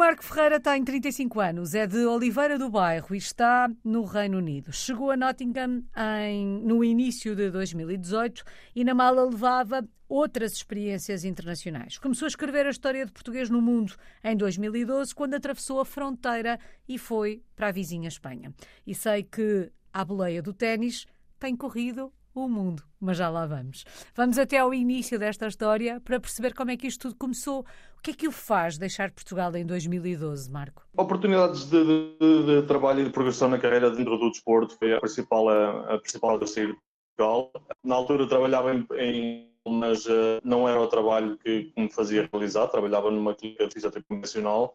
Marco Ferreira tem 35 anos, é de Oliveira do Bairro e está no Reino Unido. Chegou a Nottingham em, no início de 2018 e na mala levava outras experiências internacionais. Começou a escrever a história de português no mundo em 2012, quando atravessou a fronteira e foi para a vizinha Espanha. E sei que, à boleia do ténis, tem corrido o mundo, mas já lá vamos. Vamos até ao início desta história para perceber como é que isto tudo começou. O que é que o faz deixar Portugal em 2012, Marco? Oportunidades de, de, de trabalho e de progressão na carreira dentro do desporto foi a principal, a, a principal a sair de Portugal. Na altura trabalhava em, em mas uh, não era o trabalho que, que me fazia realizar, trabalhava numa clínica de fisioterapia convencional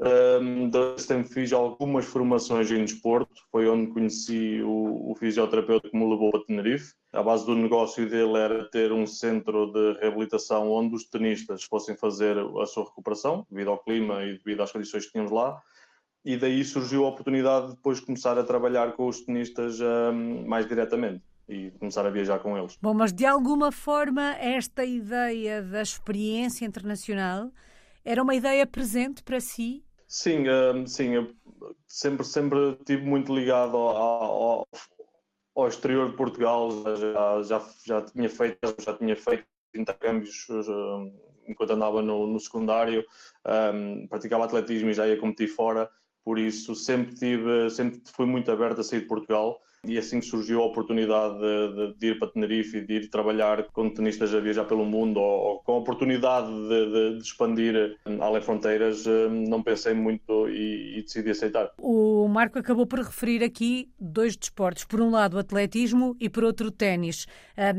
um, desse tempo fiz algumas formações em desporto, foi onde conheci o, o fisioterapeuta que me levou a Tenerife. A base do negócio dele era ter um centro de reabilitação onde os tenistas fossem fazer a sua recuperação, devido ao clima e devido às condições que tínhamos lá. E daí surgiu a oportunidade de depois começar a trabalhar com os tenistas um, mais diretamente e começar a viajar com eles. Bom, mas de alguma forma esta ideia da experiência internacional era uma ideia presente para si? Sim, um, sim, eu sempre, sempre tive muito ligado ao, ao, ao exterior de Portugal, já, já, já, tinha feito, já tinha feito intercâmbios um, enquanto andava no, no secundário, um, praticava atletismo e já ia competir fora, por isso sempre tive, sempre fui muito aberto a sair de Portugal e assim que surgiu a oportunidade de, de, ir para Tenerife e de ir trabalhar com tenistas a viajar pelo mundo ou, ou com a oportunidade de, de, expandir além fronteiras, eh, não pensei muito e, e, decidi aceitar. O Marco acabou por referir aqui dois desportos. Por um lado, o atletismo e por outro, o ténis.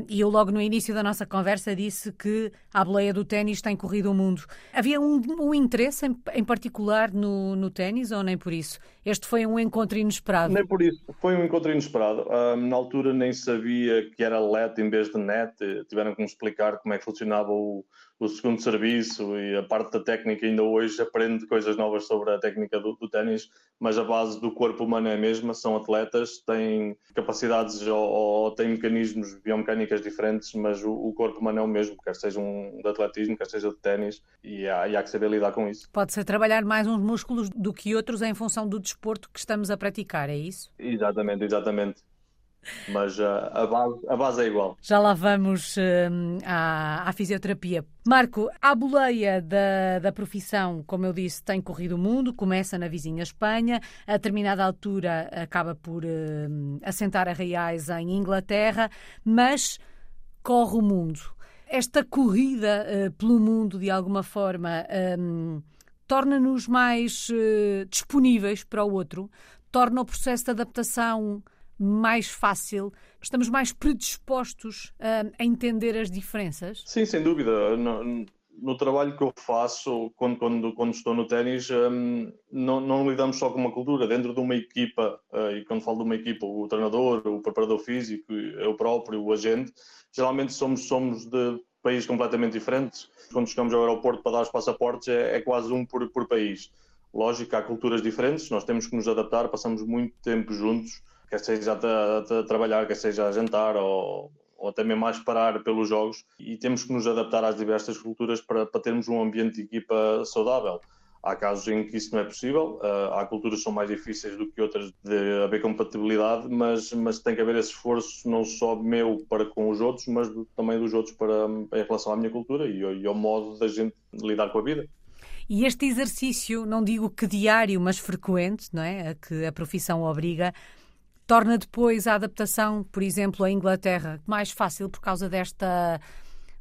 E eu logo no início da nossa conversa disse que a boleia do ténis tem corrido o mundo. Havia um, um interesse em, em particular no, no ténis ou nem por isso? Este foi um encontro inesperado? Nem por isso. Foi um encontro inesperado Um, na altura nem sabia que era LED em vez de net, tiveram que me explicar como é que funcionava o, o segundo serviço e a parte da técnica. Ainda hoje aprendo coisas novas sobre a técnica do, do ténis, mas a base do corpo humano é a mesma. São atletas, têm capacidades ou, ou têm mecanismos biomecânicas diferentes, mas o, o, corpo humano é o mesmo, quer seja um de atletismo, quer seja de ténis, e há, e há que saber lidar com isso. Pode-se trabalhar mais uns músculos do que outros em função do desporto que estamos a praticar, é isso? Exatamente, exatamente mas uh, a, base, a base é igual. Já lá vamos uh, à, à, fisioterapia. Marco, a boleia da, da profissão, como eu disse, tem corrido o mundo, começa na vizinha Espanha, a determinada altura acaba por uh, assentar a reais em Inglaterra, mas corre o mundo. Esta corrida uh, pelo mundo, de alguma forma, um, torna-nos mais disponíveis para o outro, torna o processo de adaptação mais fácil? Estamos mais predispostos a, a entender as diferenças? Sim, sem dúvida. No, no, trabalho que eu faço, quando, quando, quando estou no ténis, um, não, não, lidamos só com uma cultura. Dentro de uma equipa, uh, e quando falo de uma equipa, o treinador, o preparador físico, eu próprio, o agente, geralmente somos, somos de países completamente diferentes. Quando chegamos ao aeroporto para dar os passaportes, é, é quase um por, por país. Lógico, há culturas diferentes, nós temos que nos adaptar, passamos muito tempo juntos quer seja a, a, trabalhar, quer seja a jantar ou, ou até mesmo a esperar pelos jogos e temos que nos adaptar às diversas culturas para, para termos um ambiente de equipa saudável. Há casos em que isso não é possível, uh, há culturas que são mais difíceis do que outras de haver compatibilidade, mas, mas tem que haver esse esforço não só meu para com os outros, mas também dos outros para, em relação à minha cultura e, e ao modo da gente lidar com a vida. E este exercício, não digo que diário, mas frequente, não é? A que a profissão obriga, torna depois a adaptação, por exemplo, à Inglaterra mais fácil por causa desta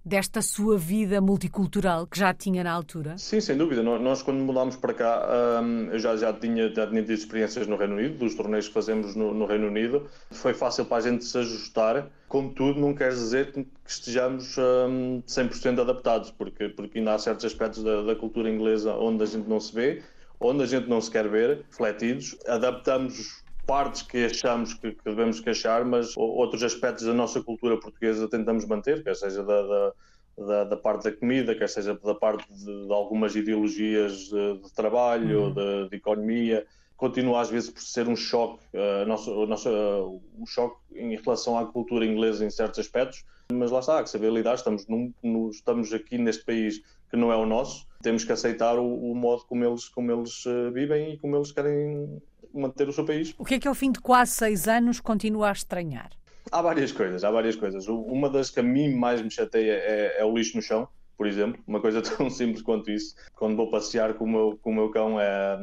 desta sua vida multicultural que já tinha na altura? Sim, sem dúvida. Nós, quando mudámos para cá, hum, eu já, já, tinha, já tinha tido experiências no Reino Unido, dos torneios que fazemos no, no, Reino Unido. Foi fácil para a gente se ajustar. Contudo, não quer dizer que estejamos um, 100% adaptados, porque, porque ainda há certos aspectos da, da cultura inglesa onde a gente não se vê, onde a gente não se quer ver refletidos. Adaptamos partes que achamos que, que, devemos queixar, mas outros aspectos da nossa cultura portuguesa tentamos manter, quer seja da, da, da, da parte da comida, quer seja da parte de, de algumas ideologias de, de trabalho, uhum. de, de, economia. Continua às vezes por ser um choque, uh, nosso, nosso, uh, um choque em relação à cultura inglesa em certos aspectos, mas lá está, há que saber lidar. Estamos, num, no, estamos aqui neste país que não é o nosso. Temos que aceitar o, o modo como eles, como eles uh, vivem e como eles querem manter o seu país. O que é que ao fim de quase seis anos continua a estranhar? Há várias coisas, há várias coisas. Uma das que a mim mais me chateia é, é o lixo no chão, por exemplo. Uma coisa tão simples quanto isso. Quando vou passear com o meu, com o meu cão, é,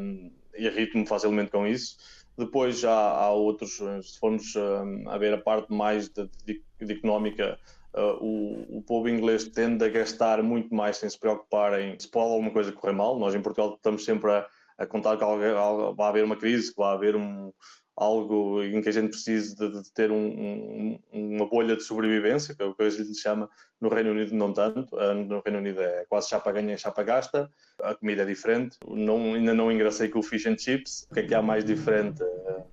irrito-me facilmente com isso. Depois já há outros, se formos um, a ver a parte mais de, de, de económica, uh, o, o, povo inglês tende a gastar muito mais sem se preocupar em se pode alguma coisa correr mal. Nós em Portugal estamos sempre a, a contar que vai haver uma crise, que vai haver um, algo em que a gente precise de, de ter um, um, uma bolha de sobrevivência, que é o que a gente chama no Reino Unido não tanto, ah, no Reino Unido é quase chapa ganha, chapa gasta, a comida é diferente, não, ainda não engracei com o fish and chips, o que é que há mais diferente? Ah,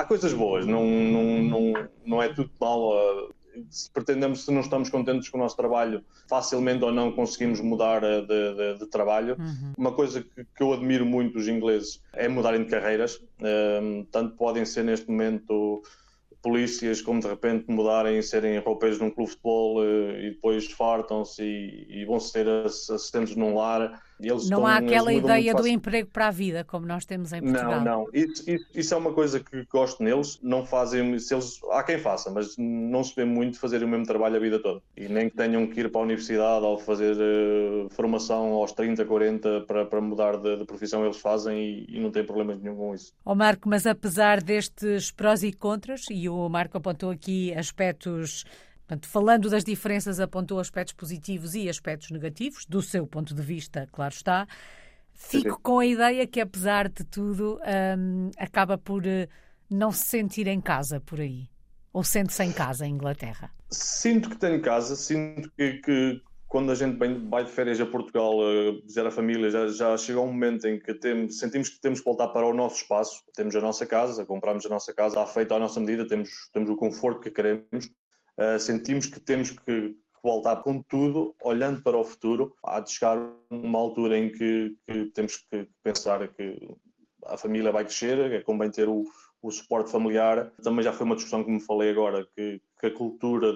há coisas boas, não, não, não, não é tudo mal ah, se pretendemos, se não estamos contentes com o nosso trabalho, facilmente ou não conseguimos mudar eh, de, de, de trabalho. Uhum. Uma coisa que, que, eu admiro muito dos ingleses é mudarem de carreiras. Um, ehm, tanto podem ser neste momento polícias, como de repente mudarem e serem roupeiros num clube de futebol uh, e depois fartam-se e, e, vão ser assistentes num lar. Não estão, há aquela ideia do emprego para a vida, como nós temos em Portugal. Não, não. Isso, isso, isso, é uma coisa que gosto neles. Não fazem, se eles, há quem faça, mas não se vê muito fazer o mesmo trabalho a vida toda. E nem que tenham que ir para a universidade ou fazer uh, formação aos 30, 40 para, para mudar de, de profissão, eles fazem e, e não têm problema nenhum com isso. Ó oh, Marco, mas apesar destes prós e contras, e o Marco apontou aqui aspectos Portanto, falando das diferenças, apontou aspectos positivos e aspectos negativos, do seu ponto de vista, claro está. Fico com a ideia que, apesar de tudo, um, acaba por uh, não se sentir em casa por aí. Ou sente-se em casa em Inglaterra? Sinto que tenho casa, sinto que, que quando a gente vai de férias a Portugal, uh, visitar a família, já, já chega um momento em que sentimos que temos que voltar para o nosso espaço. Temos a nossa casa, compramos a nossa casa, há feito à nossa medida, temos, temos o conforto que queremos uh, sentimos que temos que voltar com tudo, olhando para o futuro. Há de chegar uma altura em que, que temos que pensar que a família vai crescer, é convém ter o, o suporte familiar. Também já foi uma discussão que me falei agora, que, que a cultura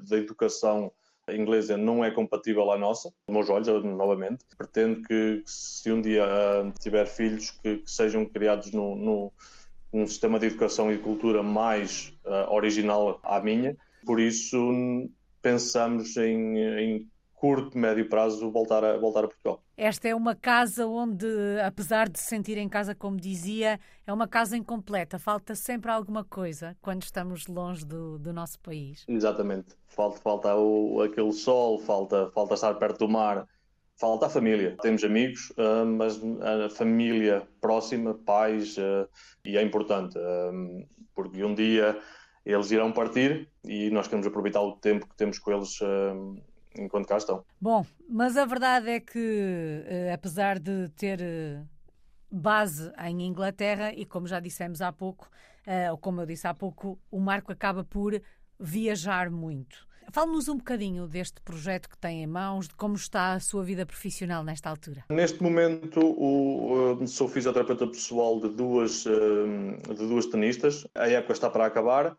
da educação inglesa não é compatível à nossa, nos meus olhos, novamente. Pretendo que, se um dia uh, tiver filhos, que, que sejam criados num sistema de educação e de cultura mais uh, original à minha, por isso, pensamos em, em curto, médio prazo, voltar a, voltar a Portugal. Esta é uma casa onde, apesar de se sentir em casa, como dizia, é uma casa incompleta. Falta sempre alguma coisa quando estamos longe do, do nosso país. Exatamente. Falta, falta o, aquele sol, falta, falta estar perto do mar, falta a família. Temos amigos, uh, mas a família próxima, pais, uh, e é importante, uh, porque um dia eles irão partir e nós queremos aproveitar o tempo que temos com eles uh, enquanto cá estão. Bom, mas a verdade é que, uh, apesar de ter uh, base em Inglaterra, e como já dissemos há pouco, ou como eu disse há pouco, o Marco acaba por viajar muito. Fale-nos um bocadinho deste projeto que tem em mãos, de como está a sua vida profissional nesta altura. Neste momento, o, sou fisioterapeuta pessoal de duas, de duas tenistas. A época está para acabar eh,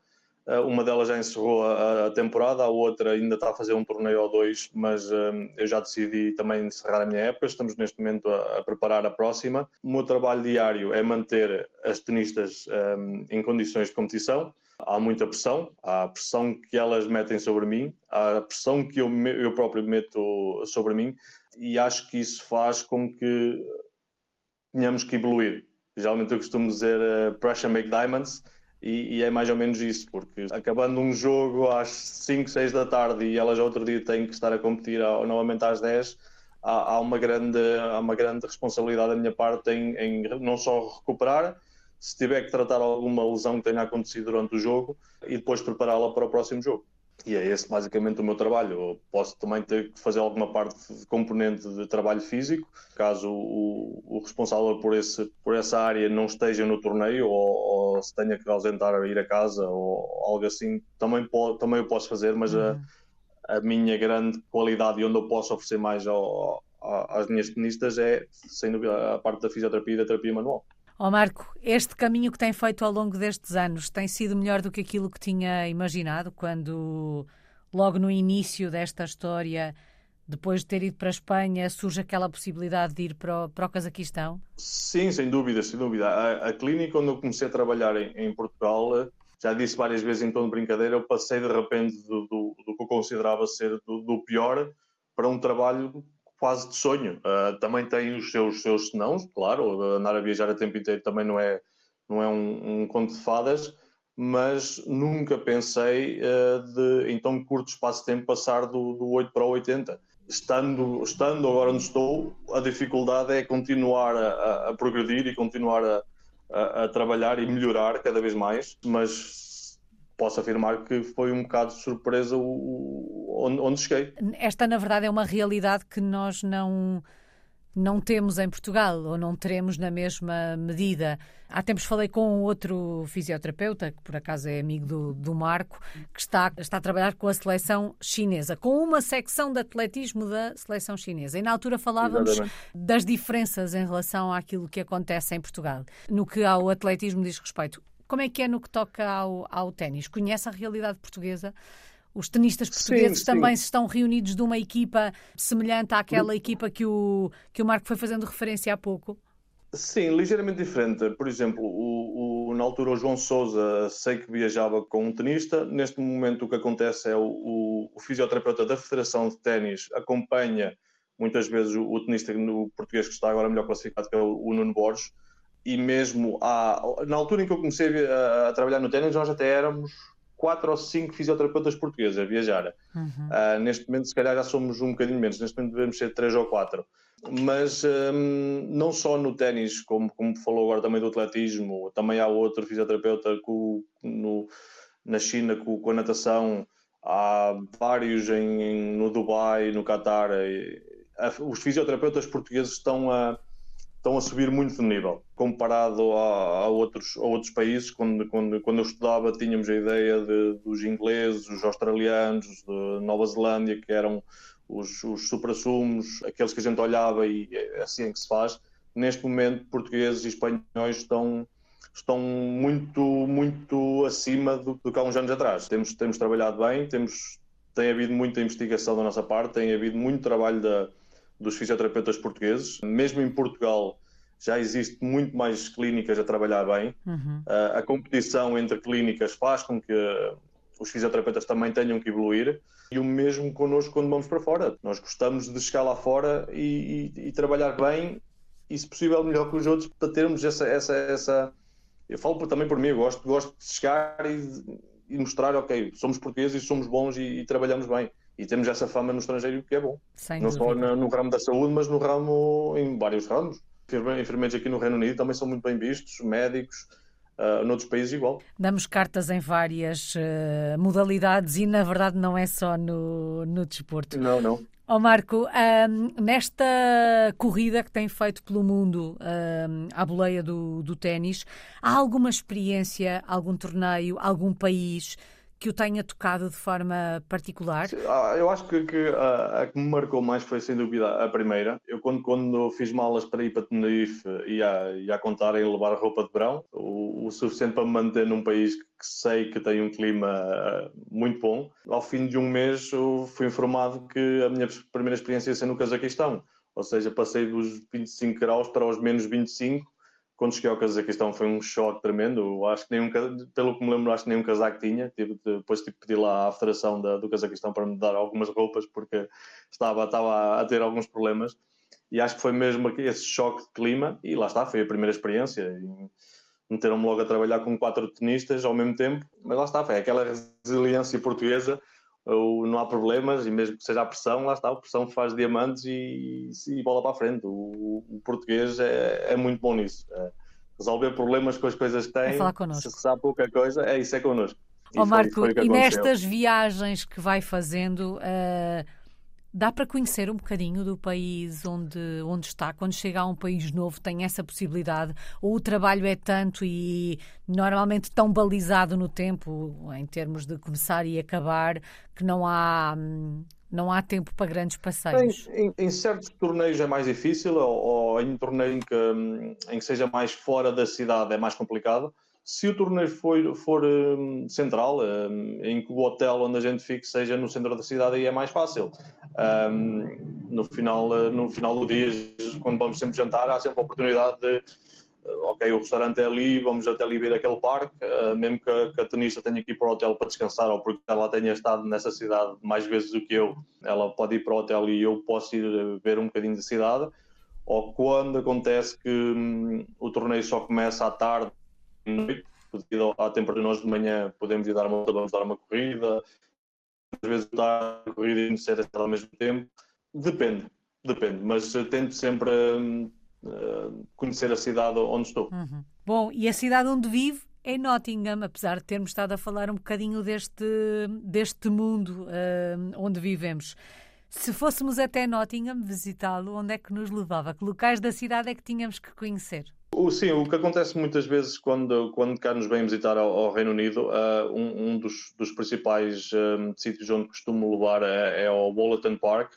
uma delas já encerrou a, temporada, a outra ainda está a fazer um torneio ou dois, mas eh, eu já decidi também encerrar a minha época. Estamos neste momento a, a preparar a próxima. O meu trabalho diário é manter as tenistas um, em condições de competição. Há muita pressão, há a pressão que elas metem sobre mim, há a pressão que eu, eu próprio meto sobre mim, e acho que isso faz com que tenhamos que evoluir. Geralmente eu costumo dizer uh, pressure make diamonds e, e, é mais ou menos isso, porque acabando um jogo às 5, 6 da tarde e elas outro dia têm que estar a competir ao, novamente às 10, há, há, uma grande, há uma grande responsabilidade da minha parte em, em não só recuperar, se tiver que tratar alguma lesão que tenha acontecido durante o jogo e depois prepará-la para o próximo jogo. E é esse basicamente o meu trabalho. Eu posso também ter que fazer alguma parte de componente de trabalho físico, caso o, o responsável por, esse, por essa área não esteja no torneio ou, ou, se tenha que ausentar a ir a casa ou algo assim, também, também eu posso fazer, mas uhum. a, a, minha grande qualidade e onde eu posso oferecer mais ao, às minhas tenistas é, sem dúvida, a parte da fisioterapia e da terapia manual. Ó oh Marco, este caminho que tem feito ao longo destes anos tem sido melhor do que aquilo que tinha imaginado quando, logo no início desta história, depois de ter ido para a Espanha, surge aquela possibilidade de ir para o, para o Cazaquistão? Sim, sem dúvida, sem dúvida. A, a clínica onde eu comecei a trabalhar em, em, Portugal, já disse várias vezes em tom de brincadeira, eu passei de repente do, do, do que eu considerava ser do, do, pior para um trabalho quase de sonho. Uh, também tem os seus, seus senãos, claro, andar a viajar a tempo inteiro também não é, não é um, um conto de fadas, mas nunca pensei uh, de, em tão curto espaço de tempo, passar do, do 8 para o 80 estando, estando agora onde estou, a dificuldade é continuar a, a progredir e continuar a, a, a, trabalhar e melhorar cada vez mais, mas posso afirmar que foi um bocado de surpresa o, o, onde, onde cheguei. Esta, na verdade, é uma realidade que nós não não temos em Portugal ou não teremos na mesma medida. Há tempos falei com outro fisioterapeuta, que por acaso é amigo do, do Marco, que está, está a trabalhar com a seleção chinesa, com uma secção de atletismo da seleção chinesa. E na altura falávamos Exatamente. das diferenças em relação àquilo que acontece em Portugal. No que ao atletismo diz respeito, como é que é no que toca ao, ao ténis? Conhece a realidade portuguesa? Os tenistas portugueses sim, também sim. estão reunidos de uma equipa semelhante àquela equipa que o, que o Marco foi fazendo referência há pouco? Sim, ligeiramente diferente. Por exemplo, o, o, na altura o João Souza sei que viajava com um tenista. Neste momento o que acontece é o, o fisioterapeuta da Federação de Ténis acompanha muitas vezes o, o tenista no português que está agora melhor classificado, que é o, Nuno Borges. E mesmo há, na altura em que eu comecei a, a trabalhar no ténis, nós até éramos quatro ou cinco fisioterapeutas portugueses a viajar. Uhum. Uh, neste momento, se calhar, já somos um bocadinho menos. Neste momento, devemos ser três ou quatro. Mas um, não só no ténis, como, como falou agora também do atletismo, também há outro fisioterapeuta com, no, na China com, com, a natação, há vários em, no Dubai, no Qatar. os fisioterapeutas portugueses estão a estão a subir muito de nível comparado a, a, outros, a outros países. Quando, quando, quando eu estudava, tínhamos a ideia de, dos ingleses, os australianos, de Nova Zelândia, que eram os, os supra-sumos, aqueles que a gente olhava e é assim é que se faz. Neste momento, portugueses e espanhóis estão, estão muito, muito acima do, do que há uns anos atrás. Temos, temos trabalhado bem, temos, tem havido muita investigação da nossa parte, tem havido muito trabalho da dos fisioterapeutas portugueses. Mesmo em Portugal já existe muito mais clínicas a trabalhar bem. Uhum. Uh, a competição entre clínicas faz com que os fisioterapeutas também tenham que evoluir. E o mesmo connosco quando vamos para fora. Nós gostamos de chegar lá fora e, e, e trabalhar bem e, se possível, melhor que os outros para termos essa. essa, essa... Eu falo também por mim, eu gosto, gosto de chegar e, e mostrar, ok, somos portugueses e somos bons e trabalhamos bem e temos essa fama no estrangeiro que é bom. Sem não dúvida. só no, no, ramo da saúde, mas no ramo, em vários ramos. Enfermeiros aqui no Reino Unido também são muito bem vistos, médicos, uh, noutros países igual. Damos cartas em várias uh, modalidades e, na verdade, não é só no, no desporto. Não, não. Ó oh Marco, um, nesta corrida que tem feito pelo mundo um, à boleia do, do ténis, há alguma experiência, algum torneio, algum país que o tenha tocado de forma particular? Ah, eu acho que, que a, a, que me marcou mais foi sem dúvida a primeira. Eu quando, quando fiz malas para ir para Tenerife ia, ia a contar em levar roupa de verão, o, o, suficiente para me manter num país que sei que tem um clima ah, muito bom. Ao fim de um mês fui informado que a minha primeira experiência ia ser no Cazaquistão. Ou seja, passei dos 25 graus para os menos 25 quando cheguei ao Cazaquistão foi um choque tremendo. Acho que nenhum, pelo que me lembro, acho que nenhum casaco tinha. Tive, depois tive que pedir lá à Federação da, do Cazaquistão para me dar algumas roupas porque estava, estava a ter alguns problemas. E acho que foi mesmo esse choque de clima. E lá está, foi a primeira experiência. Meteram-me logo a trabalhar com quatro tenistas ao mesmo tempo. Mas lá está, foi aquela resiliência portuguesa não há problemas e mesmo que seja a pressão, lá está, a pressão faz diamantes e, e bola para a frente. O, o português é, é, muito bom nisso. É resolver problemas com as coisas que tem. Se sabe pouca coisa, é isso é connosco. Ó oh, Marco, e nestas viagens que vai fazendo, uh, Dá para conhecer um bocadinho do país onde, onde está? Quando chega a um país novo, tem essa possibilidade? Ou o trabalho é tanto e normalmente tão balizado no tempo, em termos de começar e acabar, que não há, não há tempo para grandes passeios? Em, em, em certos torneios é mais difícil, ou, ou em um torneio em que, em que seja mais fora da cidade é mais complicado Se o torneio for, for um, central, um, em que o hotel onde a gente fique seja no centro da cidade, aí é mais fácil. Um, no, final, no final do dia, quando vamos sempre jantar, há sempre a oportunidade de ok, o restaurante é ali, vamos até ali ver aquele parque, uh, mesmo que a, que a tenista tenha que ir para o hotel para descansar ou porque ela tenha estado nessa cidade mais vezes do que eu, ela pode ir para o hotel e eu posso ir ver um bocadinho da cidade. Ou quando acontece que hum, o torneio só começa à tarde noite, devido à temperatura, nós de manhã podemos ir dar uma vamos dar uma corrida, às vezes dar a corrida e conhecer ao mesmo tempo. Depende, depende, mas tento sempre hum, conhecer a cidade onde estou. Uhum. Bom, e a cidade onde vive é Nottingham, apesar de termos estado a falar um bocadinho deste, deste mundo uh, onde vivemos. Se fôssemos até Nottingham visitá-lo, onde é que nos levava? Que locais da cidade é que tínhamos que conhecer? O, sim, o que acontece muitas vezes quando, quando cá nos vem visitar ao, ao Reino Unido, uh, um, um dos, dos, principais um, sítios onde costumo levar é, é ao Wollaton Park.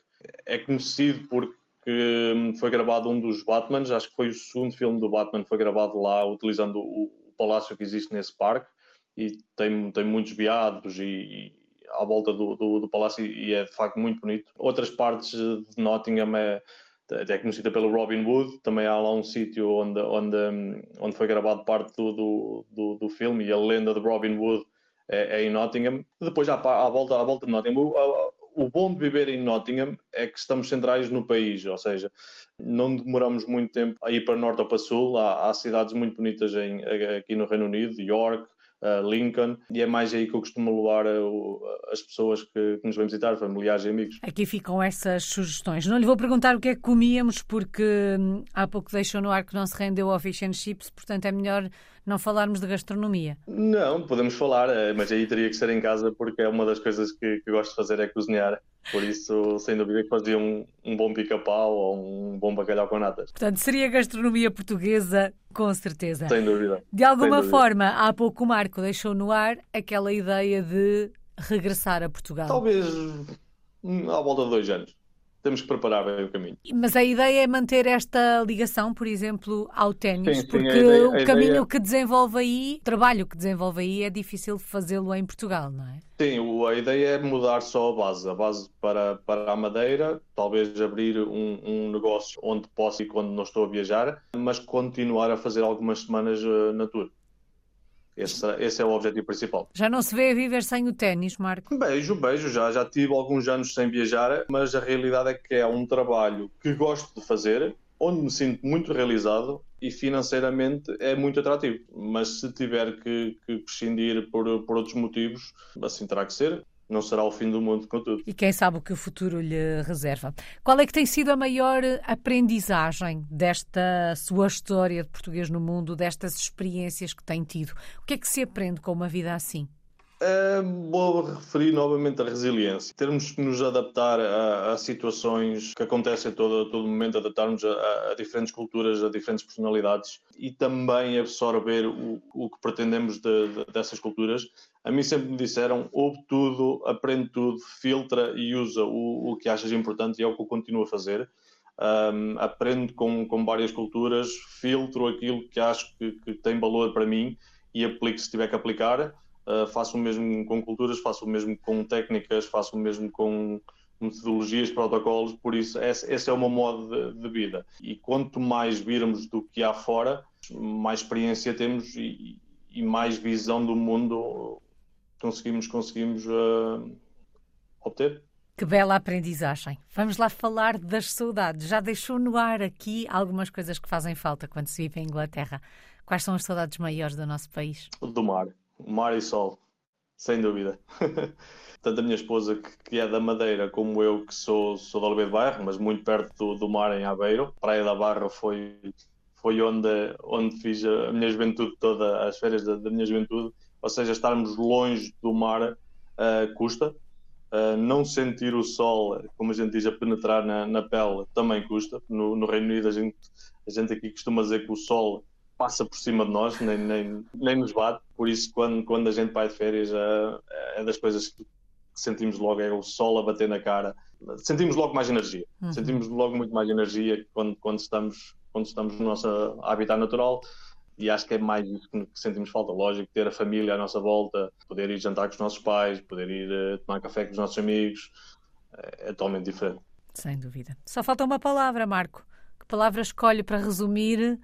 É conhecido porque que hum, foi gravado um dos Batmans, acho que foi o segundo filme do Batman, foi gravado lá utilizando o, o palácio que existe nesse parque e tem, tem muitos viados e, e à volta do, do, do, palácio e é de facto muito bonito. Outras partes de Nottingham é, é conhecida pelo Robin Hood, também há lá um sítio onde, onde, onde foi gravado parte do, do, do, do filme e a lenda de Robin Hood é, é em Nottingham. Depois, à, à, volta, à volta de Nottingham, o bom de viver em Nottingham é que estamos centrais no país, ou seja, não demoramos muito tempo a ir para norte ou para sul. Há, há cidades muito bonitas em, aqui no Reino Unido, York, Lincoln, e é mais aí que eu costumo levar uh, as pessoas que, que, nos vêm visitar, familiares e amigos. Aqui ficam essas sugestões. Não lhe vou perguntar o que é que comíamos, porque hum, há pouco deixou no ar que não se rendeu ao fish and chips, portanto é melhor não falarmos de gastronomia. Não, podemos falar, eh, mas aí teria que ser em casa, porque é uma das coisas que, que gosto de fazer é cozinhar. Por isso, sem dúvida, que fazia um, um bom pica-pau ou um bom bacalhau com natas. Portanto, seria gastronomia portuguesa, com certeza. Sem dúvida. De alguma dúvida. forma, há pouco o Marco deixou no ar aquela ideia de regressar a Portugal. Talvez hum, à volta de dois anos temos que preparar bem o caminho. Mas a ideia é manter esta ligação, por exemplo, ao ténis, porque ideia, o caminho ideia... que desenvolve aí, o trabalho que desenvolve aí, é difícil fazê-lo em Portugal, não é? Sim, a ideia é mudar só a base, a base para, para a Madeira, talvez abrir um, um negócio onde posso ir quando não estou a viajar, mas continuar a fazer algumas semanas uh, na tour. Esse, esse, é o objetivo principal. Já não se vê a viver sem o ténis, Marco? Beijo, beijo. Já, já tive alguns anos sem viajar, mas a realidade é que é um trabalho que gosto de fazer, onde me sinto muito realizado e financeiramente é muito atrativo. Mas se tiver que, que prescindir por, por outros motivos, assim terá que ser não será o fim do mundo, contudo. E quem sabe o que o futuro lhe reserva. Qual é que tem sido a maior aprendizagem desta sua história de português no mundo, destas experiências que tem tido? O que é que se aprende com uma vida assim? É, vou referir novamente a resiliência. Termos que nos adaptar a, a situações que acontecem a todo, todo momento, adaptarmos a, a, diferentes culturas, a diferentes personalidades e também absorver o, o que pretendemos de, de, dessas culturas. A mim sempre me disseram: ouve tudo, aprende tudo, filtra e usa o, o que achas importante e é o que eu continuo a fazer. Um, aprendo com, com várias culturas, filtro aquilo que acho que, que tem valor para mim e aplico se tiver que aplicar Uh, faço o mesmo com culturas, faço o mesmo com técnicas, faço o mesmo com metodologias, protocolos, por isso esse, esse é o meu modo de, de, vida. E quanto mais virmos do que há fora, mais experiência temos e, e mais visão do mundo conseguimos, conseguimos uh, obter. Que bela aprendizagem. Vamos lá falar das saudades. Já deixou no ar aqui algumas coisas que fazem falta quando se vive em Inglaterra. Quais são as saudades maiores do nosso país? Do mar mar e sol, sem dúvida. Tanto a minha esposa, que, é da Madeira, como eu, que sou, sou da Oliveira de Bairro, mas muito perto do, do mar em Aveiro. Praia da Barra foi, foi onde, onde fiz a minha juventude toda, as férias da, da minha juventude. Ou seja, estarmos longe do mar uh, custa. Uh, não sentir o sol, como a gente diz, a penetrar na, na pele também custa. No, no Reino Unido, a gente, a gente aqui costuma dizer que o sol passa por cima de nós, nem, nem, nem nos bate. Por isso, quando, quando a gente vai de férias, é, é das coisas que sentimos logo, é o sol a bater na cara. Sentimos logo mais energia. Uhum. Sentimos logo muito mais energia quando, quando, estamos, quando estamos no nosso habitat natural. e acho que é mais isso que sentimos falta. Lógico, ter a família à nossa volta, poder ir jantar com os nossos pais, poder ir uh, tomar café com os nossos amigos, é, é totalmente diferente. Sem dúvida. Só falta uma palavra, Marco. Que palavra escolhe para resumir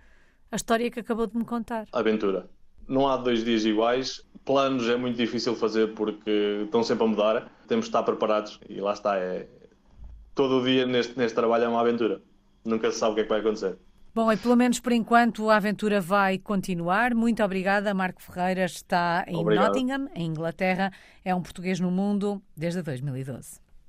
a história que acabou de me contar? Aventura. Não há dois dias iguais. Planos é muito difícil fazer porque estão sempre a mudar. Temos de estar preparados e lá está. É... Todo o dia neste, neste trabalho é uma aventura. Nunca se sabe o que é que vai acontecer. Bom, e pelo menos por enquanto a aventura vai continuar. Muito obrigada. Marco Ferreira está em Obrigado. Nottingham, em Inglaterra. É um português no mundo desde 2012.